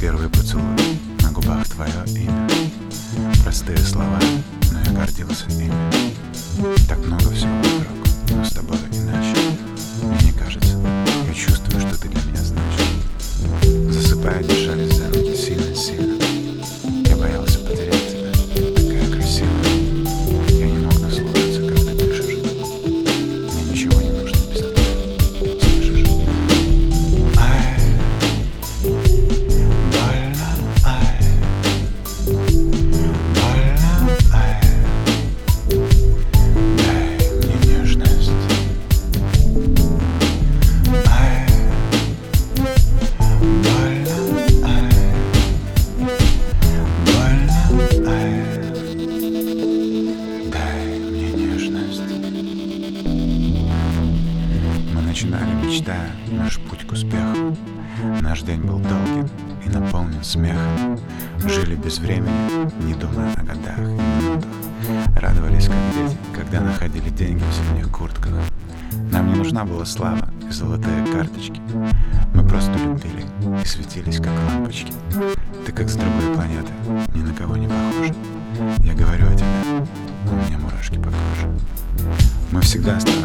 Первый поцелуй, на губах твое имя. Простые слова, но я гордился ими. Так много всего вокруг, начинали, мечтая наш путь к успеху. Наш день был долгим и наполнен смехом. Жили без времени, не думая о годах и минутах. Радовались, как дети, когда находили деньги в зимних куртках. Нам не нужна была слава и золотые карточки. Мы просто любили и светились, как лампочки. Ты как с другой планеты, ни на кого не похожа. Я говорю о тебе, у меня мурашки по коже. Мы всегда оставались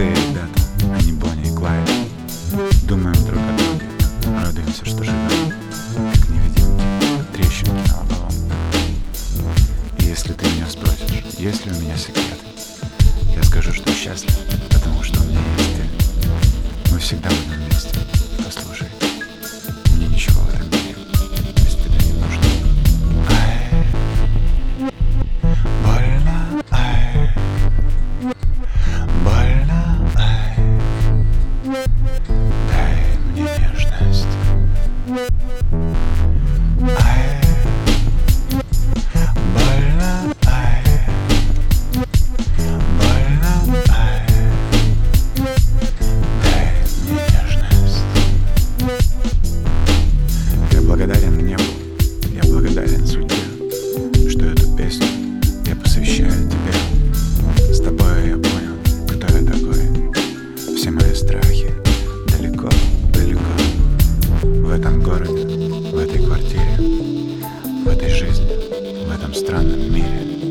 Мы простые ребята, а Бонни и Клайд. Думаем друг о друге, радуемся, что живем, как невидимки, трещинки на лобовом. И если ты меня спросишь, есть ли у меня секрет, я скажу, что счастлив, потому что у меня есть ты. Мы всегда будем Страхи далеко, далеко. В этом городе, в этой квартире, в этой жизни, в этом странном мире.